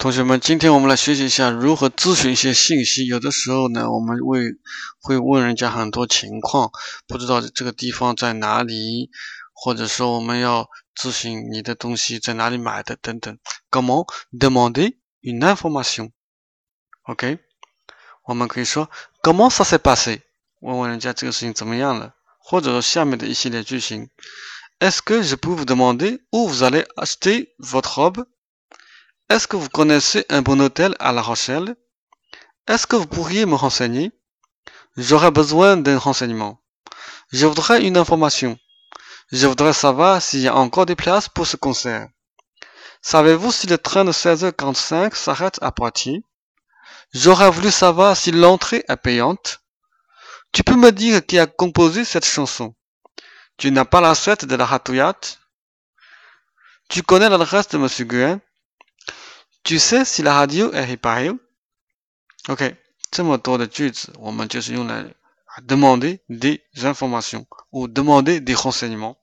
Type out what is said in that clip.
同学们，今天我们来学习一下如何咨询一些信息。有的时候呢，我们会会问人家很多情况，不知道这个地方在哪里，或者说我们要咨询你的东西在哪里买的等等。Comment demander une information？OK？我们可以说 Comment ça s'est passé？问问人家这个事情怎么样了，或者说下面的一系列句型：Est-ce que je peux vous demander où vous allez acheter votre robe？Est-ce que vous connaissez un bon hôtel à La Rochelle? Est-ce que vous pourriez me renseigner? J'aurais besoin d'un renseignement. Je voudrais une information. Je voudrais savoir s'il y a encore des places pour ce concert. Savez-vous si le train de 16h45 s'arrête à Poitiers? J'aurais voulu savoir si l'entrée est payante. Tu peux me dire qui a composé cette chanson? Tu n'as pas la suite de la ratouillate Tu connais l'adresse de M. Guen Tu sais si la radio est réparée? OK，这么多的句子，我们就是用来 demander des informations ou demander des renseignements。